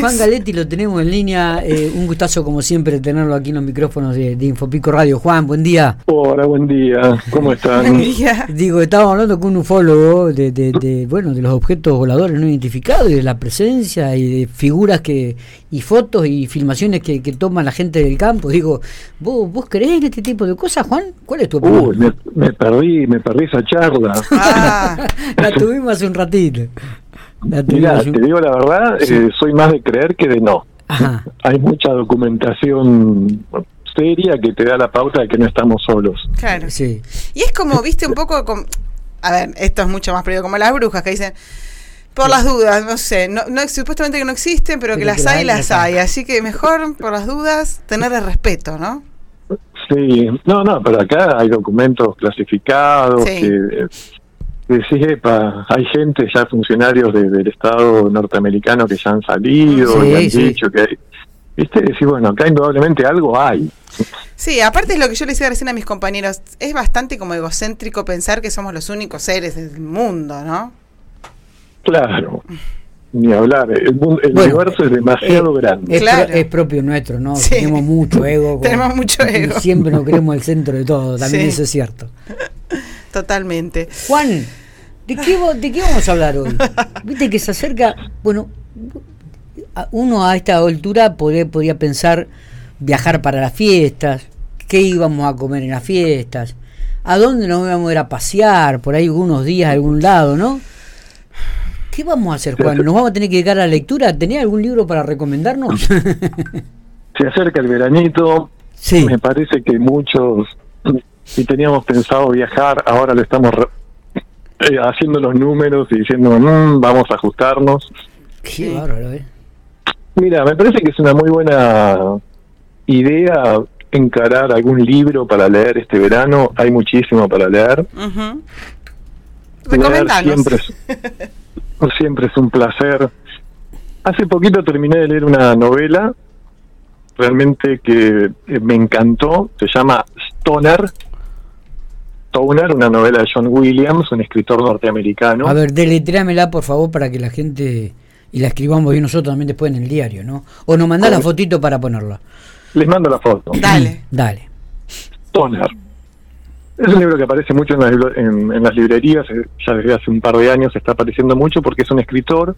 Juan Galetti lo tenemos en línea. Eh, un gustazo, como siempre, tenerlo aquí en los micrófonos de, Infopico Radio. Juan, buen día. Hola, buen día. ¿Cómo están? Buen día. Digo, estábamos hablando con un ufólogo de, de, bueno, de los objetos voladores no identificados y de la presencia y de figuras que y fotos y filmaciones que, que toma la gente del campo. Digo, ¿vos, ¿vos creés en este tipo de cosas, Juan? ¿Cuál es tu opinión? Uy, me, perdí, me perdí esa charla. Ah, la tuvimos hace un ratito. Mira, te digo la verdad, eh, soy más de creer que de no. Hay mucha documentación seria que te da la pauta de que no estamos solos. Claro. Sí. Y es como, viste, un poco como... A ver, esto es mucho más previo, como las brujas que dicen... Por las dudas, no sé, no, supuestamente que no existen, pero, que las hay, las hay. Así que mejor, por las dudas, tener el respeto, ¿no? Sí, no, no, pero acá hay documentos clasificados que Sí, epa, hay gente, ya funcionarios del Estado norteamericano que ya han salido y han dicho que hay, ¿Viste? Decir, bueno, acá indudablemente algo hay. Sí, aparte es lo que yo le decía recién a mis compañeros, es bastante como egocéntrico pensar que somos los únicos seres del mundo, ¿no? Claro. Ni hablar, el, universo es demasiado eh, grande. Es, claro. es, propio nuestro, ¿no? Tenemos mucho ego. Tenemos mucho ego. Siempre nos creemos el centro de todo, también eso es cierto. Totalmente. Juan, ¿de qué, ¿de qué vamos a hablar hoy? Viste que se acerca, bueno, uno a esta altura podría, podría pensar viajar para las fiestas, qué íbamos a comer en las fiestas, a dónde nos íbamos a ir a pasear, por ahí algunos días a algún lado, ¿no? ¿Qué vamos a hacer, Juan? ¿Nos vamos a tener que dedicar a la lectura? ¿Tenía algún libro para recomendarnos? Se acerca el veranito. Sí. Me parece que muchos si teníamos pensado viajar, ahora le estamos eh, haciendo los números y diciendo, mm, vamos a ajustarnos. Qué bárbaro, ¿eh? Mira, me parece que es una muy buena idea encarar algún libro para leer este verano. Hay muchísimo para leer. siempre es, siempre es un placer. Hace poquito terminé de leer una novela realmente que eh, me encantó. Se llama Stoner Stoner, una novela de John Williams, un escritor norteamericano. A ver, deletréamela por favor para que la gente y la escribamos y nosotros también después en el diario, ¿no? O nos mandá la fotito para ponerla. Les mando la foto. Dale. Dale. Stoner. Es un libro que aparece mucho en las, librerías, eh, ya desde hace un par de años está apareciendo mucho porque es un escritor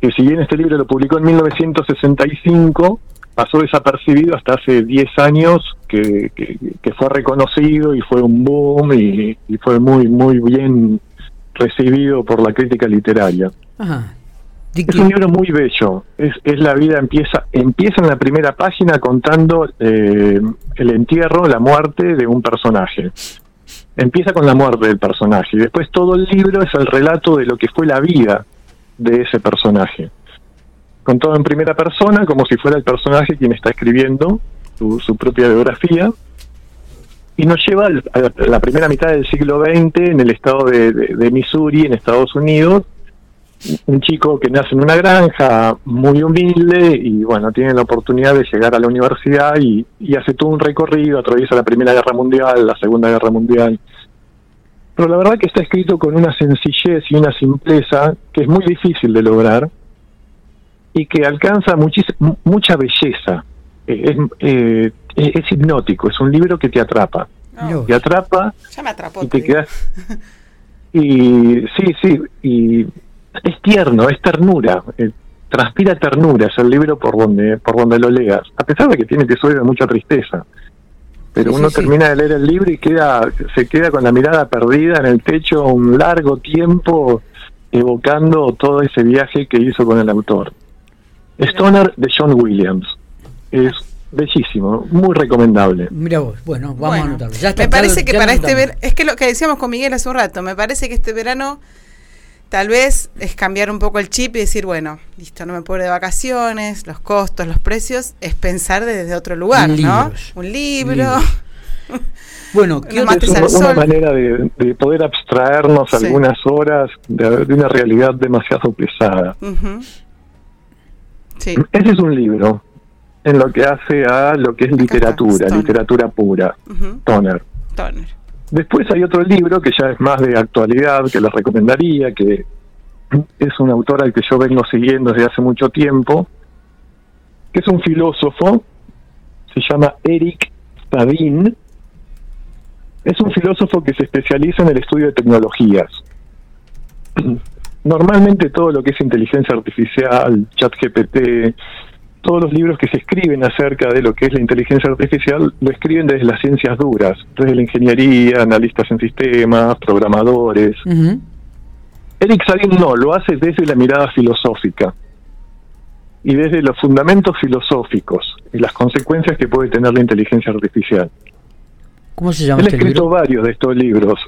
que si bien este libro lo publicó en 1965, pasó desapercibido hasta hace 10 años que, que, fue reconocido y fue un boom y, fue muy muy bien recibido por la crítica literaria. Es un libro muy bello. Es, es la vida empieza empieza en la primera página contando eh, el entierro, la muerte de un personaje. Empieza con la muerte del personaje y después todo el libro es el relato de lo que fue la vida de ese personaje contado en primera persona, como si fuera el personaje quien está escribiendo su, propia biografía, y nos lleva a la primera mitad del siglo XX en el estado de, Missouri, en Estados Unidos, un chico que nace en una granja muy humilde y bueno, tiene la oportunidad de llegar a la universidad y, y hace todo un recorrido, atraviesa la Primera Guerra Mundial, la Segunda Guerra Mundial. Pero la verdad que está escrito con una sencillez y una simpleza que es muy difícil de lograr y que alcanza mucha belleza. Eh, eh, es, es, hipnótico, es un libro que te atrapa. Te atrapa ya me atrapó, y te, quedas... Y sí, sí, y es tierno, es ternura. Eh, transpira ternura, es el libro por donde por donde lo leas, a pesar de que tiene episodios de mucha tristeza. Pero uno termina de leer el libro y queda se queda con la mirada perdida en el techo un largo tiempo evocando todo ese viaje que hizo con el autor. Stoner de John Williams. Es bellísimo, muy recomendable. Mira vos, bueno, vamos a anotarlo. me parece que para este verano, es que lo que decíamos con Miguel hace un rato, me parece que este verano tal vez es cambiar un poco el chip y decir, bueno, listo, no me puedo ir de vacaciones, los costos, los precios, es pensar desde otro lugar, ¿no? Un libro. Bueno, ¿qué es una, manera de, poder abstraernos algunas horas de, una realidad demasiado pesada. Ese es un libro en lo que hace a lo que es literatura, literatura pura, Toner. Después hay otro libro que ya es más de actualidad, que les recomendaría, que es un autor al que yo vengo siguiendo desde hace mucho tiempo, que es un filósofo, se llama Eric Sadin, es un filósofo que se especializa en el estudio de tecnologías. Normalmente todo lo que es inteligencia artificial, chat GPT, todos los libros que se escriben acerca de lo que es la inteligencia artificial lo escriben desde las ciencias duras, desde la ingeniería, analistas en sistemas, programadores. Eric Sabin no, lo hace desde la mirada filosófica y desde los fundamentos filosóficos y las consecuencias que puede tener la inteligencia artificial. ¿Cómo se llama Él ha este escrito libro? varios de estos libros.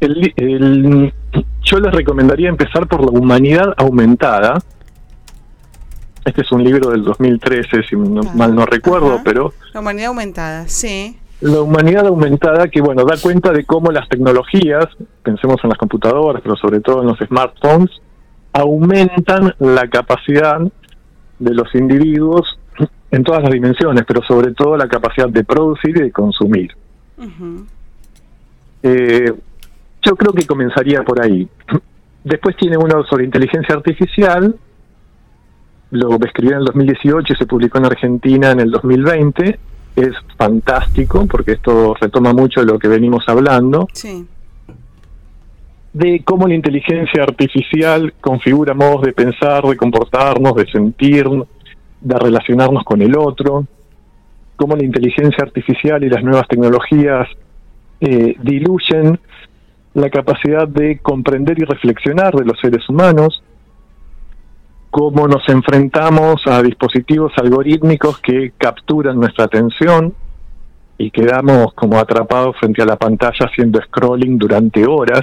El- el- yo les recomendaría empezar por La Humanidad Aumentada. Este es un libro del 2013, si no- Ah, mal no recuerdo, ajá. pero La humanidad aumentada, sí. La Humanidad Aumentada, que bueno, da cuenta de cómo las tecnologías, pensemos en las computadoras, pero sobre todo en los smartphones, aumentan la capacidad de los individuos en todas las dimensiones, pero sobre todo la capacidad de producir y de consumir. Eh, yo creo que comenzaría por ahí. Después tiene uno sobre inteligencia artificial, lo escribió en el 2018 y se publicó en Argentina en el 2020. Es fantástico porque esto retoma mucho lo que venimos hablando, Sí. de cómo la inteligencia artificial configura modos de pensar, de comportarnos, de sentir, de relacionarnos con el otro, cómo la inteligencia artificial y las nuevas tecnologías eh, diluyen la capacidad de comprender y reflexionar de los seres humanos, cómo nos enfrentamos a dispositivos algorítmicos que capturan nuestra atención y quedamos como atrapados frente a la pantalla haciendo scrolling durante horas.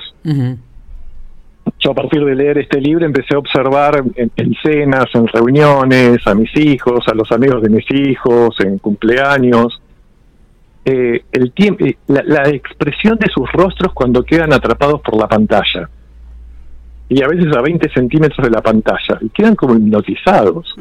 Yo a partir de leer este libro empecé a observar en, en cenas, en reuniones, a mis hijos, a los amigos de mis hijos, en cumpleaños, eh, el tiempo, la, la expresión de sus rostros cuando quedan atrapados por la pantalla. Y a veces a 20 centímetros de la pantalla. Y quedan como hipnotizados.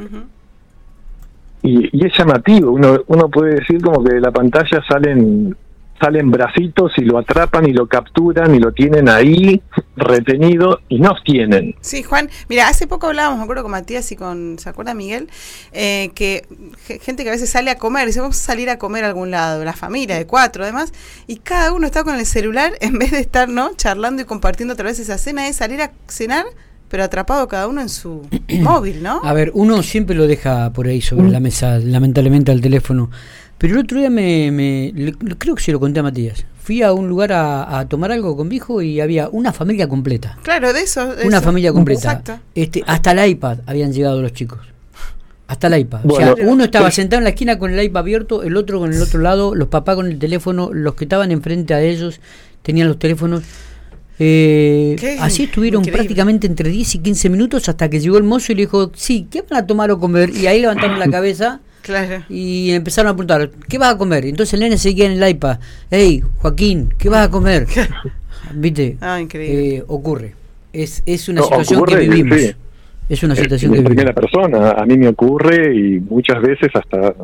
Y, y es llamativo. Uno, uno puede decir como que de la pantalla salen salen bracitos y lo atrapan y lo capturan y lo tienen ahí retenido y nos tienen. Sí, Juan, mira, hace poco hablábamos, me acuerdo con Matías y con, ¿se acuerda Miguel? Eh, que ge- gente que a veces sale a comer, dice, vamos a salir a comer a algún lado, la familia de cuatro además, y cada uno está con el celular en vez de estar, ¿no? Charlando y compartiendo otra vez esa cena, es salir a cenar, pero atrapado cada uno en su móvil, ¿no? A ver, uno siempre lo deja por ahí sobre la mesa, lamentablemente al teléfono. Pero el otro día me, me- le- creo que se lo conté a Matías. Fui a un lugar a, a tomar algo con mi hijo y había una familia completa. Claro, de eso. de Una eso. familia completa. Exacto. Este, hasta el iPad habían llegado los chicos. Hasta el iPad. o sea, uno estaba pues- sentado en la esquina con el iPad abierto, el otro con el otro lado, los papás con el teléfono, los que estaban enfrente a ellos tenían los teléfonos. Eh, Qué así estuvieron increíble. prácticamente entre 10 y 15 minutos hasta que llegó el mozo y le dijo, sí, ¿qué van a tomar o comer? Y ahí levantaron la cabeza Claro. y empezaron a preguntar, ¿qué vas a comer? Entonces el nene seguía en el iPad, hey, Joaquín, ¿qué vas a comer? ¿Viste? Ah, increíble. Eh, ocurre. Es, es una No, situación ocurre, que vivimos. sí. Es una situación en que primera vivimos. persona. A mí me ocurre y muchas veces hasta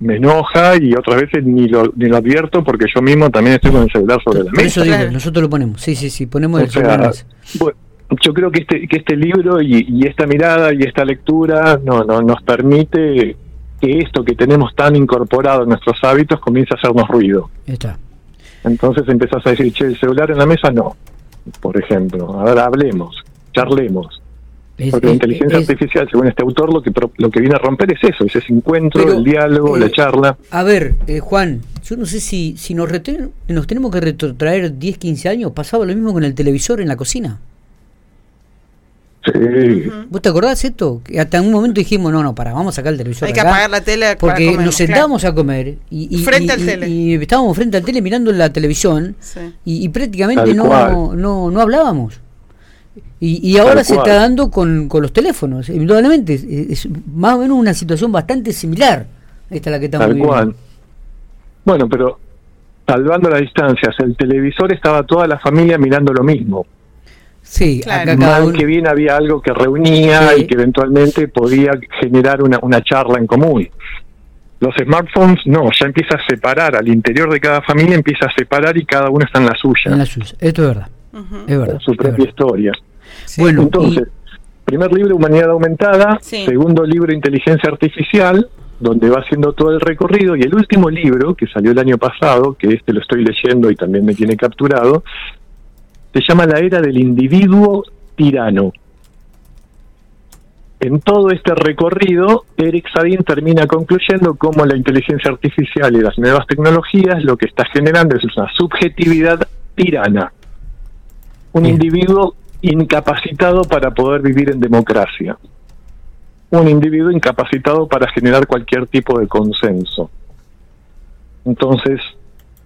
me enoja y otras veces ni lo, ni lo advierto porque yo mismo también estoy con el celular sobre la Por eso mesa. digo, Claro. nosotros lo ponemos. Sí, sí, sí, ponemos O el celular mesa. yo creo que este que este libro y, y esta mirada y esta lectura no, no nos permite que esto que tenemos tan incorporado en nuestros hábitos comience a hacernos ruido. Está. Entonces empezás a decir, che, el celular en la mesa no, por ejemplo. Ahora hablemos, charlemos. Es- Porque la inteligencia es- artificial, según este autor, lo que pro- lo que viene a romper es eso, es ese encuentro, Pero, el diálogo, eh, la charla. A ver, eh, Juan, yo no sé si, si nos, nos tenemos que retrotraer 10, 15 años. Pasaba lo mismo con el televisor en la cocina. Sí. ¿Vos te acordás esto? Que hasta en un momento dijimos, no, no, para, vamos a sacar el televisor. Hay que acá, apagar la tele para Porque comer, nos claro. sentábamos a comer y, y- Frente y- al y- tele. y estábamos frente al tele mirando la televisión Sí. y, y prácticamente no, no, no hablábamos. Y, y ahora Tal se cual. está dando con, con los teléfonos. Indudablemente, es, es más o menos una situación bastante similar. Esta la que estamos Tal viviendo. cual. Bueno, pero salvando las distancias, el televisor estaba toda la familia mirando lo mismo. Sí, Claro. acá cada Mal que bien había algo que reunía Sí. y que eventualmente podía generar una, una charla en común. Los smartphones no, ya empieza a separar, al interior de cada familia empieza a separar y cada uno está en la suya, en la suya. Esto es verdad. Es verdad. su propia verdad. historia. Bueno, Entonces, primer libro, Humanidad Aumentada, Sí. segundo libro, Inteligencia Artificial, donde va haciendo todo el recorrido, y el último libro, que salió el año pasado, que este lo estoy leyendo y también me tiene capturado, se llama La Era del Individuo Tirano. En todo este recorrido, Eric Sadin termina concluyendo cómo la inteligencia artificial y las nuevas tecnologías lo que está generando es una subjetividad tirana. Un Bien. individuo incapacitado para poder vivir en democracia. Un individuo incapacitado para generar cualquier tipo de consenso. Entonces,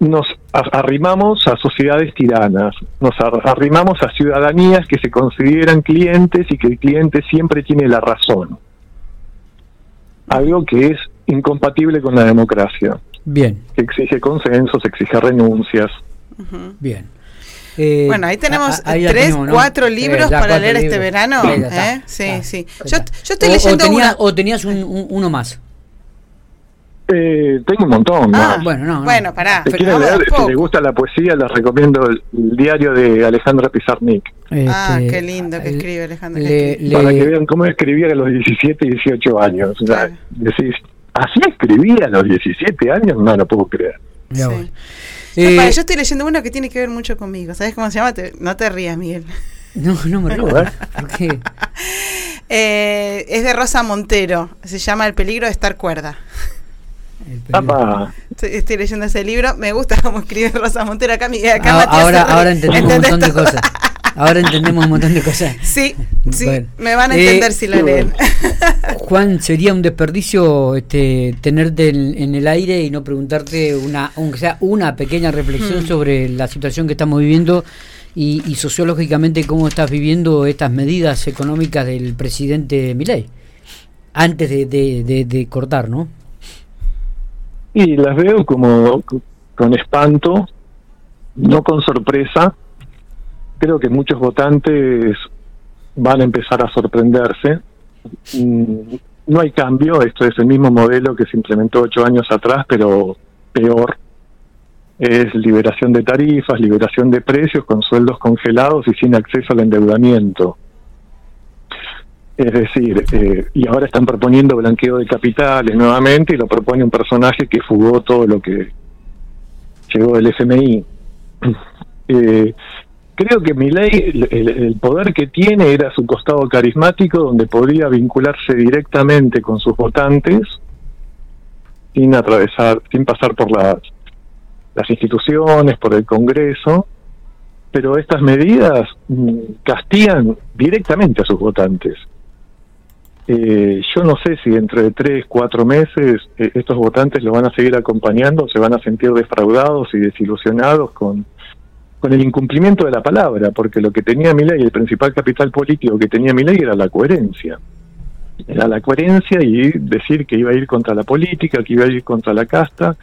nos arrimamos a sociedades tiranas, nos ar- arrimamos a ciudadanías que se consideran clientes y que el cliente siempre tiene la razón. Algo que es incompatible con la democracia, Bien, que exige consensos, exige renuncias. Bien. Eh, Bueno, ahí tenemos a- a- ahí la tres, tenemos, ¿no? cuatro libros ya para cuatro leer este verano. Sí, ¿eh? Sí, ya sí. está. Yo, yo estoy O- leyendo o, tenía- una. o tenías un, un- uno más. Eh, tengo un montón. ¿no? Ah, bueno, no. Bueno, pará. Si quieren leer, si poco. les gusta la poesía, les recomiendo el, el diario de Alejandra Pizarnik, Ah, Este, qué lindo que escribe Alejandro. que le- para que vean cómo escribía a los 17 y 18 años. O sea, decís, ¿así escribía a los 17 años? No, no puedo creer. Sí. No, Eh, para, yo estoy leyendo uno que tiene que ver mucho conmigo. ¿Sabes cómo se llama? Te- no te rías, Miguel. no, no me río. A ver. ¿Por qué? Eh, es de Rosa Montero. Se llama El peligro de estar cuerda. Estoy, estoy leyendo ese libro. Me gusta cómo escribe Rosa Montero. Acá, Miguel, acá Ah, ahora, ahora entendemos un ¿Entendés montón de cosas. Ahora entendemos un montón de cosas. Sí, sí. Bueno. Me van a Eh, entender si la sí, leen. Juan, sería un desperdicio este, tenerte en, en el aire y no preguntarte una, aunque sea una pequeña reflexión Hmm. sobre la situación que estamos viviendo y, y sociológicamente cómo estás viviendo estas medidas económicas del presidente Milei. Antes de, de- de- de cortar, ¿no? Y las veo como con espanto, no con sorpresa. Creo que muchos votantes van a empezar a sorprenderse. Mm, No hay cambio, esto es el mismo modelo que se implementó ocho años atrás, pero peor. Es liberación de tarifas, liberación de precios con sueldos congelados y sin acceso al endeudamiento. Es decir, eh, y ahora están proponiendo blanqueo de capitales nuevamente y lo propone un personaje que fugó todo lo que llegó del FMI. Eh, creo que Milei, el, el- poder que tiene era su costado carismático, donde podría vincularse directamente con sus votantes sin atravesar, sin pasar por las, las instituciones, por el Congreso, pero estas medidas mm, castigan directamente a sus votantes. Eh, yo no sé si dentro de tres, cuatro meses eh, estos votantes lo van a seguir acompañando, se van a sentir defraudados y desilusionados con, con el incumplimiento de la palabra, porque lo que tenía mi ley, el principal capital político que tenía mi ley era la coherencia. Era la coherencia y decir que iba a ir contra la política, que iba a ir contra la casta.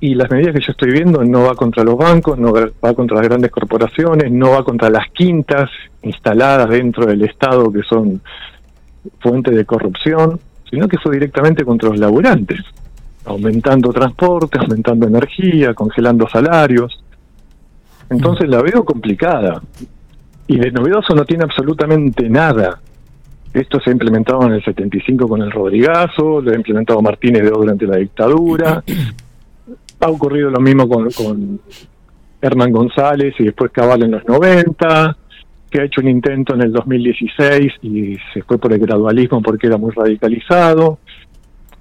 Y las medidas que yo estoy viendo no va contra los bancos, no va contra las grandes corporaciones, no va contra las quintas instaladas dentro del Estado que son fuente de corrupción, sino que fue directamente contra los laburantes, aumentando transporte, aumentando energía, congelando salarios. Entonces la veo complicada. Y de novedoso no tiene absolutamente nada. Esto se ha implementado en el 75 con el Rodrigazo, lo ha implementado Martínez de O durante la dictadura. Ha ocurrido lo mismo con, con Hernán González y después Cabal en los 90 que ha hecho un intento en el 2016 y se fue por el gradualismo porque era muy radicalizado.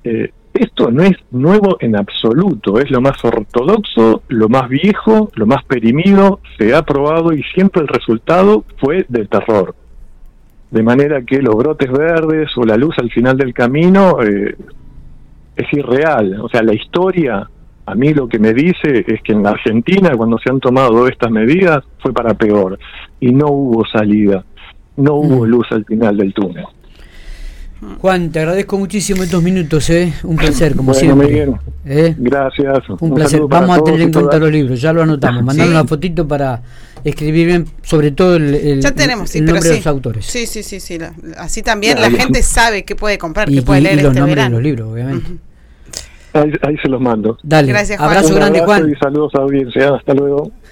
Eh, esto no es nuevo en absoluto, es lo más ortodoxo, lo más viejo, lo más perimido, se ha probado y siempre el resultado fue de terror. De manera que los brotes verdes o la luz al final del camino eh, es irreal. O sea, la historia a mí lo que me dice es que en la Argentina, cuando se han tomado estas medidas, fue para peor. Y no hubo salida, no hubo Mm. luz al final del túnel. Juan, te agradezco muchísimo estos minutos, ¿eh? Un placer, como Bueno, siempre. ¿Eh? gracias. Un placer. Vamos a tener en cuenta los libros, ya lo anotamos. Mandar Sí. una fotito para escribir bien, sobre todo el, el- Ya tenemos, sí, el pero nombre sí. de los autores. Sí, sí, sí, sí. la- así también Ya, la gente sabe que puede comprar, Y, que puede y- leer y los este nombres verano. de los libros, obviamente. Ahí, ahí se los mando. Dale, Gracias, Juan. abrazo Un grande, abrazo Juan. Y saludos a la audiencia. Hasta luego.